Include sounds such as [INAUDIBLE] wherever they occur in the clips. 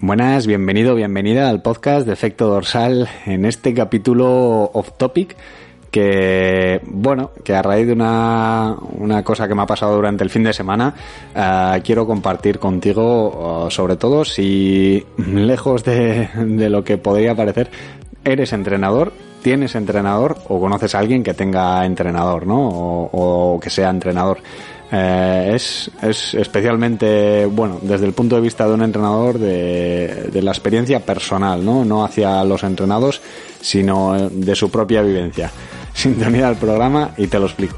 Buenas, bienvenido, bienvenida al podcast de Efecto Dorsal en este capítulo off topic que, bueno, que a raíz de una, una cosa que me ha pasado durante el fin de semana, uh, quiero compartir contigo, uh, sobre todo si [LAUGHS] lejos de, de lo que podría parecer, eres entrenador, tienes entrenador o conoces a alguien que tenga entrenador, ¿no? O que sea entrenador. Eh, es, es especialmente, bueno, desde el punto de vista de un entrenador, de, de la experiencia personal, ¿no? No hacia los entrenados, sino de su propia vivencia. [LAUGHS] Sintonía al programa y te lo explico.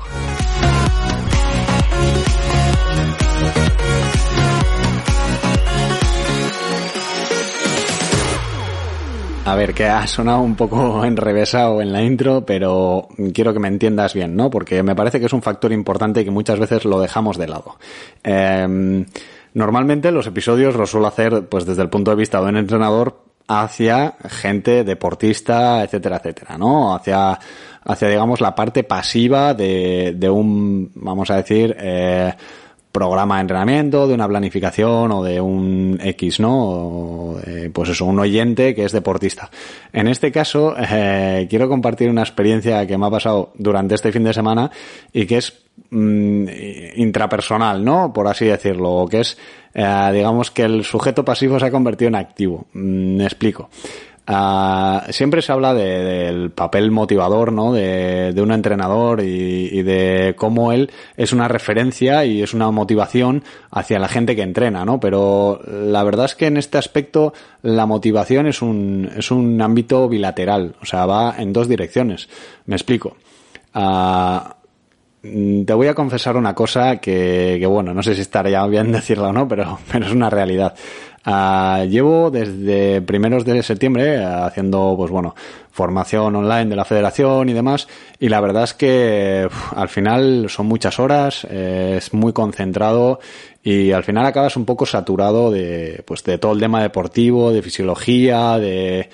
A ver, que ha sonado un poco [LAUGHS] enrevesado en la intro, pero quiero que me entiendas bien, ¿no? Porque me parece que es un factor importante y que muchas veces lo dejamos de lado. Eh, normalmente los episodios los suelo hacer pues desde el punto de vista de un entrenador hacia gente deportista, etcétera, etcétera, ¿no? Hacia, hacia digamos, la parte pasiva de, de un, vamos a decir, eh, programa de entrenamiento, de una planificación o de un X, ¿no? O, eh, pues eso, un oyente que es deportista. En este caso, [LAUGHS] eh, quiero compartir una experiencia que me ha pasado durante este fin de semana y que es mm, intrapersonal, ¿no? Por así decirlo, o que es, eh, digamos que el sujeto pasivo se ha convertido en activo. Mm, me explico. Uh, siempre se habla de, del papel motivador, ¿no? De, de un entrenador y, y, de cómo él es una referencia y es una motivación hacia la gente que entrena, ¿no? Pero la verdad es que en este aspecto la motivación es un, es un ámbito bilateral, o sea, va en dos direcciones. Me explico. Uh, te voy a confesar una cosa que, que, bueno, no sé si estaría bien [LAUGHS] decirla o no, pero, pero es una realidad. Uh, llevo desde primeros de septiembre uh, haciendo, pues bueno, formación online de la federación y demás, y la verdad es que al final son muchas horas, eh, es muy concentrado y al final acabas un poco saturado de, pues de todo el tema deportivo, de fisiología, de,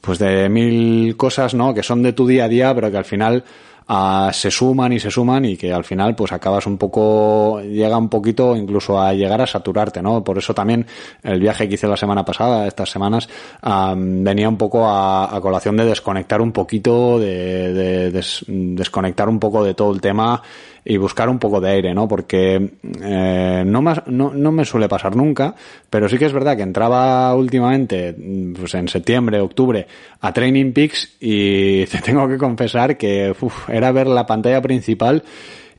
pues de mil cosas, ¿no? Que son de tu día a día, pero que al final uh, se suman y se suman y que al final pues acabas un poco, llega un poquito incluso a llegar a saturarte, ¿no? Por eso también el viaje que hice la semana pasada, estas semanas, venía un poco a, a, colación de desconectar un poquito, de, de des, desconectar un poco de todo el tema y buscar un poco de aire, ¿no? Porque eh, no, más, no, no me suele pasar nunca, pero sí que es verdad que entraba últimamente, pues en septiembre, octubre, a Training Peaks y [LAUGHS] te tengo que confesar que uf, era ver la pantalla principal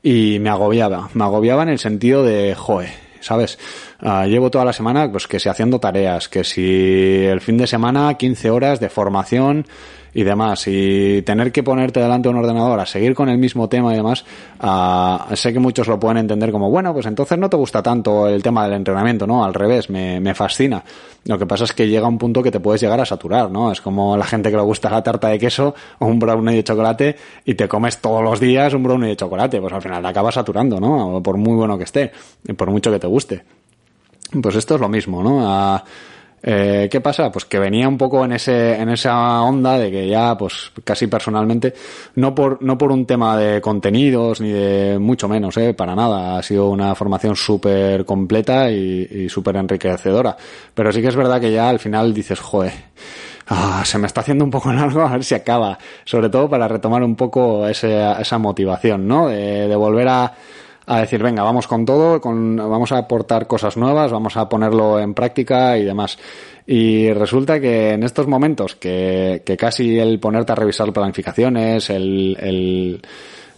y me agobiaba. Me agobiaba en el sentido de, joe, ¿sabes? Uh, llevo toda la semana, pues que si haciendo tareas, que si el fin de semana 15 horas de formación y demás, y tener que ponerte delante de un ordenador a seguir con el mismo tema y demás, uh, sé que muchos lo pueden entender como, bueno, pues entonces no te gusta tanto el tema del entrenamiento, ¿no? Al revés, me, me fascina. Lo que pasa es que llega un punto que te puedes llegar a saturar, ¿no? Es como la gente que le gusta la tarta de queso o un brownie de chocolate y te comes todos los días un brownie de chocolate, pues al final te acabas saturando, ¿no? Por muy bueno que esté, y por mucho que te guste. Pues esto es lo mismo, ¿no? Uh, eh, ¿Qué pasa? Pues que venía un poco en ese, en esa onda de que ya, pues casi personalmente, no por, no por un tema de contenidos ni de mucho menos, eh, para nada. Ha sido una formación súper completa y, y súper enriquecedora. Pero sí que es verdad que ya al final dices, joder, ah, se me está haciendo un poco [LAUGHS] largo, a ver si acaba. Sobre todo para retomar un poco ese, esa motivación, ¿no? De, de volver a, a decir, venga, vamos con todo, con, vamos a aportar cosas nuevas, vamos a ponerlo en práctica y demás. Y resulta que en estos momentos, que, que casi el ponerte a revisar planificaciones, el,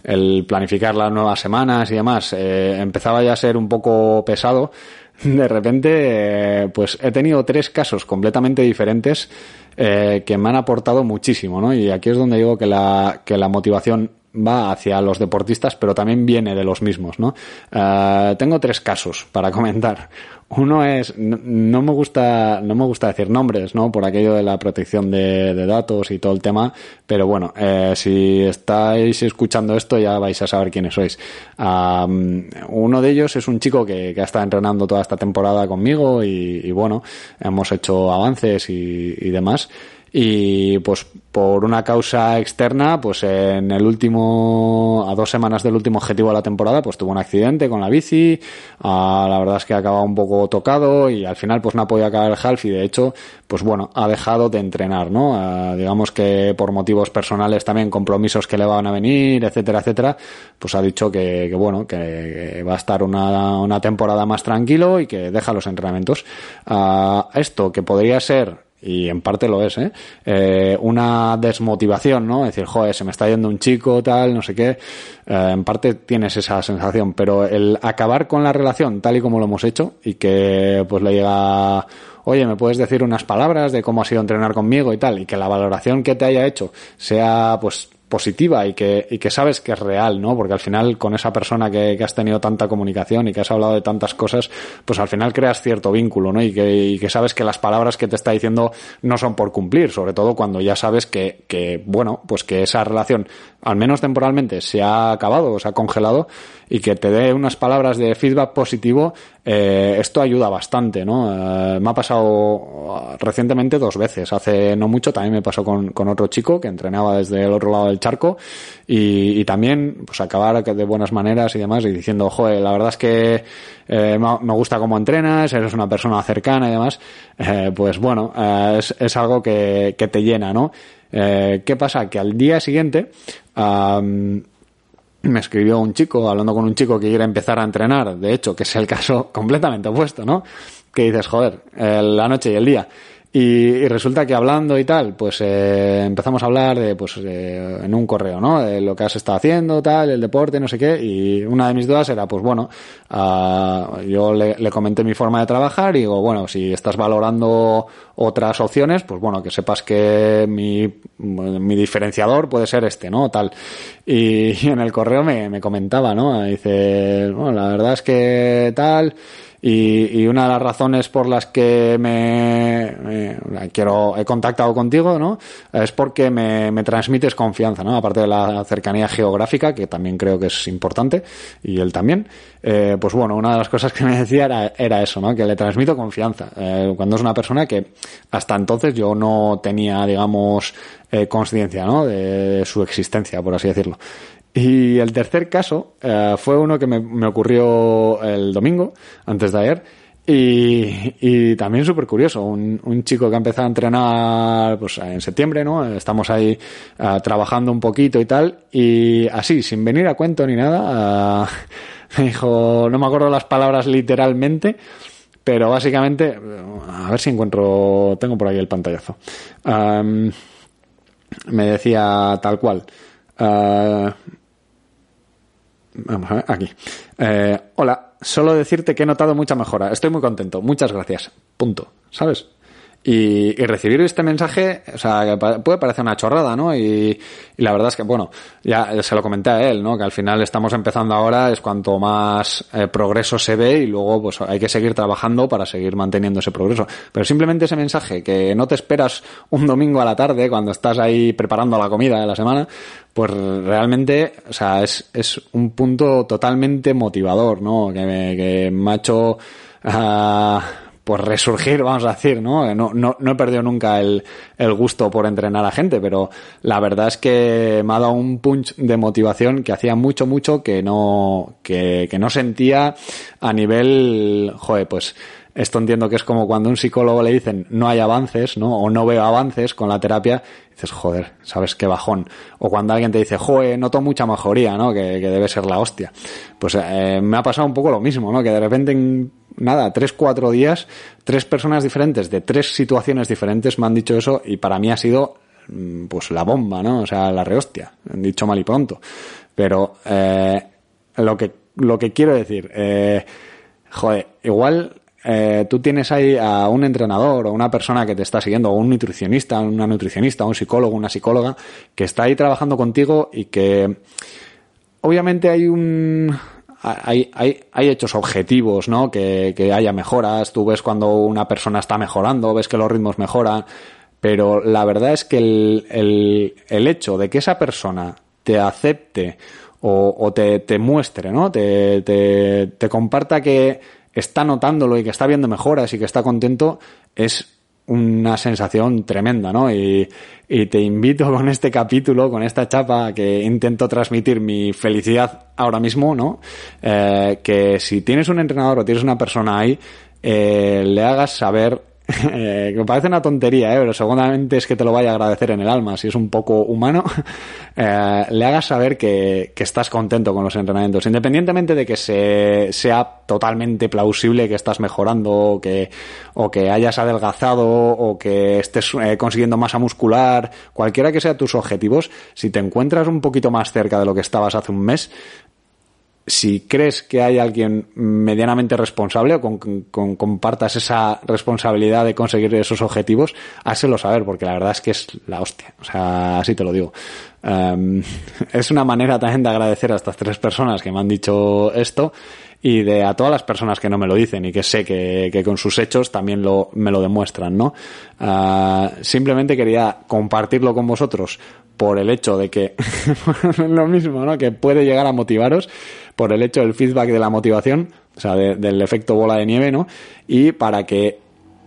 el, planificar las nuevas semanas y demás, eh, empezaba ya a ser un poco pesado, [LAUGHS] de repente, eh, pues he tenido tres casos completamente diferentes eh, que me han aportado muchísimo, ¿no? Y aquí es donde digo que la, que la motivación va hacia los deportistas, pero también viene de los mismos, ¿no? Eh, tengo tres casos para [LAUGHS] comentar. Uno es, no, me gusta, no me gusta decir nombres, ¿no? Por aquello de la protección de, datos y todo el tema, pero bueno, eh, si estáis escuchando esto ya vais a saber quiénes sois. uno de ellos es un chico que, que, ha estado entrenando toda esta temporada conmigo y, bueno, hemos hecho avances y, y demás y pues por una causa externa, pues en el último, a dos semanas del último objetivo de la temporada, pues tuvo un accidente con la bici, ah, la verdad es que acaba un poco tocado y al final pues no ha podido acabar el half y de hecho, pues bueno, ha dejado de entrenar, ¿no? Ah, digamos que por motivos personales también, compromisos que le van a venir, etcétera, etcétera, pues ha dicho que, que bueno, que va a estar una, una temporada más tranquilo y que deja los entrenamientos. Uh, esto que podría ser y en parte lo es, ¿eh? ¿eh? una desmotivación, ¿no? Decir, joder, se me está yendo un chico, tal, no sé qué. Eh, en parte tienes esa sensación, pero el acabar con la relación tal y como lo hemos hecho y que pues le llega, oye, ¿me puedes decir unas palabras de cómo ha sido entrenar conmigo y tal? Y que la valoración que te haya hecho sea, pues, positiva y que, y que sabes que es real, ¿no? Porque al final con esa persona que, que, has tenido tanta comunicación y que has hablado de tantas cosas, pues al final creas cierto vínculo, ¿no? Y que, y que sabes que las palabras que te está diciendo no son por cumplir, sobre todo cuando ya sabes que, que bueno, pues que esa relación, al menos temporalmente, se ha acabado o se ha congelado y que te dé unas palabras de feedback positivo, eh, esto ayuda bastante, ¿no? Eh, me ha pasado recientemente dos veces. Hace no mucho también me pasó con, con otro chico que entrenaba desde el otro lado del charco y, y también pues acabar de buenas maneras y demás y diciendo, joder, la verdad es que eh, me gusta cómo entrenas, eres una persona cercana y demás, eh, pues bueno, eh, es, es, algo que, que te llena, ¿no? Eh, ¿Qué pasa? Que al día siguiente, me escribió un chico, hablando con un chico que quiere empezar a entrenar, de hecho, que es el [LAUGHS] caso completamente opuesto, ¿no? Que dices, joder, la noche y el día. Y, resulta que hablando y tal, pues eh, empezamos a hablar de, pues, en un correo, ¿no? De lo que has estado haciendo, tal, el deporte, no sé qué. Y una de mis dudas era, pues bueno, uh, yo le, le, comenté mi forma de trabajar y digo, bueno, si estás valorando otras opciones, pues bueno, que sepas que mi, mi diferenciador puede ser este, ¿no? Tal. Y, y en el correo me, me comentaba, ¿no? Dice, bueno, la verdad es que tal y, y, una de las razones por las que me, quiero he contactado contigo no es porque me, me, transmites confianza no aparte de la cercanía geográfica que también creo que es importante y él también eh, pues bueno una de las cosas que me decía era, era eso no que le transmito confianza. Eh, cuando es una persona que hasta entonces yo no tenía digamos eh, conciencia no de su existencia por así decirlo y el tercer caso eh, fue uno que me, me, ocurrió el domingo, antes de ayer, y, y también súper curioso. Un, un, chico que ha empezado a entrenar pues, en septiembre, ¿no? Estamos ahí uh, trabajando un poquito y tal, y así, sin venir a cuento ni nada, uh, [LAUGHS] me dijo, no me acuerdo las palabras literalmente, pero básicamente, a ver si encuentro, tengo por ahí el pantallazo. Um, me decía tal cual. Uh, Vamos a ver, aquí. Eh, hola, solo decirte que he notado mucha mejora. Estoy muy contento. Muchas gracias. Punto. ¿Sabes? Y, y, recibir este mensaje, o sea, puede parecer una chorrada, ¿no? Y, y, la verdad es que, bueno, ya se lo comenté a él, ¿no? Que al final estamos empezando ahora, es cuanto más eh, progreso se ve y luego pues hay que seguir trabajando para seguir manteniendo ese progreso. Pero simplemente ese mensaje, que no te esperas un domingo a la tarde cuando estás ahí preparando la comida de la semana, pues realmente, o sea, es, es un punto totalmente motivador, ¿no? Que me, que me ha hecho... Uh, pues resurgir, vamos a decir, ¿no? No, no, no he perdido nunca el, el, gusto por entrenar a gente, pero la verdad es que me ha dado un punch de motivación que hacía mucho, mucho que no, que, no sentía a nivel, joder, pues, esto entiendo que es como cuando a un psicólogo le dicen no hay avances, ¿no? O no veo avances con la terapia, dices, joder, sabes qué bajón. O cuando alguien te dice, joder, noto mucha mejoría, ¿no? Que, debe ser la hostia. Pues eh, me ha pasado un poco lo mismo, ¿no? Que de repente en, nada, tres, cuatro días, tres personas diferentes de tres situaciones diferentes me han dicho eso y para mí ha sido mm, pues la bomba, ¿no? O sea, la rehostia, dicho mal y pronto. Pero eh, lo que lo que quiero decir, eh, joder, igual eh, tú tienes ahí a un entrenador o una persona que te está siguiendo, o un nutricionista, una nutricionista, un psicólogo, una psicóloga, que está ahí trabajando contigo y que obviamente hay un hay, hay, hay hechos objetivos, ¿no? Que, que haya mejoras, tú ves cuando una persona está mejorando, ves que los ritmos mejoran, pero la verdad es que el, el, el hecho de que esa persona te acepte o, o te, te, muestre, ¿no? Te, te, te comparta que está notándolo y que está viendo mejoras y que está contento, es una sensación tremenda, ¿no? Y, te invito con este capítulo, con esta chapa, que intento transmitir mi felicidad ahora mismo, ¿no? Eh, que si tienes un entrenador o tienes una persona ahí, eh, le hagas saber eh, que parece una tontería, ¿eh? pero seguramente es que te lo vaya a agradecer en el alma, si es un poco humano, [LAUGHS] eh, le hagas saber que, que, estás contento con los entrenamientos, independientemente de que se, sea totalmente plausible que estás mejorando o que, o que hayas adelgazado o que estés eh, consiguiendo masa muscular, cualquiera que sea tus objetivos, si te encuentras un poquito más cerca de lo que estabas hace un mes, si crees que hay alguien medianamente responsable o con, compartas esa responsabilidad de conseguir esos objetivos, házelo saber, porque la verdad es que es la hostia. O sea, así te lo digo. Um, [LAUGHS] es una manera también de agradecer a estas tres personas que me han dicho esto y de a todas las personas que no me lo dicen y que sé que, con sus hechos también lo, me lo demuestran, ¿no? Uh, simplemente quería compartirlo con vosotros por el hecho de que [LAUGHS] lo mismo, ¿no? Que puede llegar a motivaros por el hecho del feedback de la motivación, o sea, de, del efecto bola de nieve, ¿no? Y para que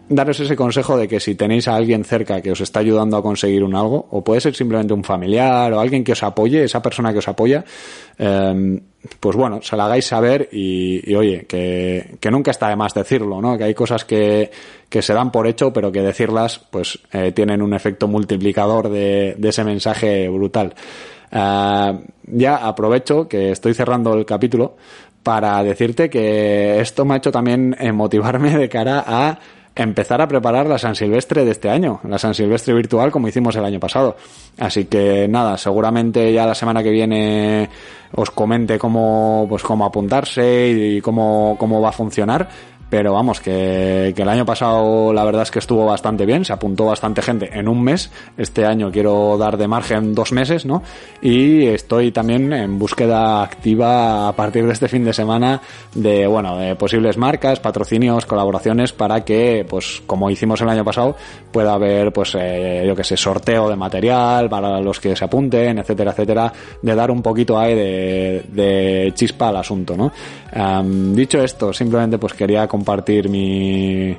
daros ese consejo de que si tenéis a alguien cerca que os está ayudando a conseguir un algo, o puede ser simplemente un familiar o alguien que os apoye, esa persona que os apoya, eh, pues bueno, se la hagáis saber y, oye, que, que, nunca está de más decirlo, ¿no? Que hay cosas que, que se dan por hecho, pero que decirlas, pues, eh, tienen un efecto multiplicador de, de ese mensaje brutal. Uh, ya aprovecho que estoy cerrando el capítulo para decirte que esto me ha hecho también motivarme de cara a empezar a preparar la San Silvestre de este año, la San Silvestre virtual como hicimos el año pasado. Así que nada, seguramente ya la semana que viene os comente cómo, pues cómo apuntarse y cómo, cómo va a funcionar pero vamos, que, el año pasado la verdad es que estuvo bastante bien, se apuntó bastante gente en un mes, este año quiero dar de margen dos meses, ¿no? Y estoy también en búsqueda activa a partir de este fin de semana de, bueno, de posibles marcas, patrocinios, colaboraciones para que, pues como hicimos el año pasado, pueda haber, pues, eh, yo que sé, sorteo de material para los que se apunten, etcétera, etcétera, de dar un poquito ahí de, chispa al asunto, ¿no? Dicho esto, simplemente pues quería compartir mi,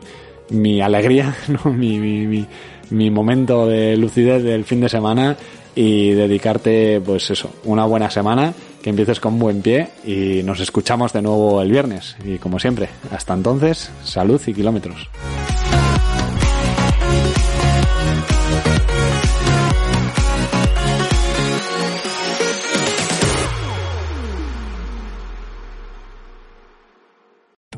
mi alegría, [LAUGHS] ¿no? mi, mi, mi, mi momento de lucidez del fin de semana y dedicarte, pues eso, una buena semana, que empieces con buen pie y nos escuchamos de nuevo el viernes. Y como siempre, hasta entonces, salud y kilómetros.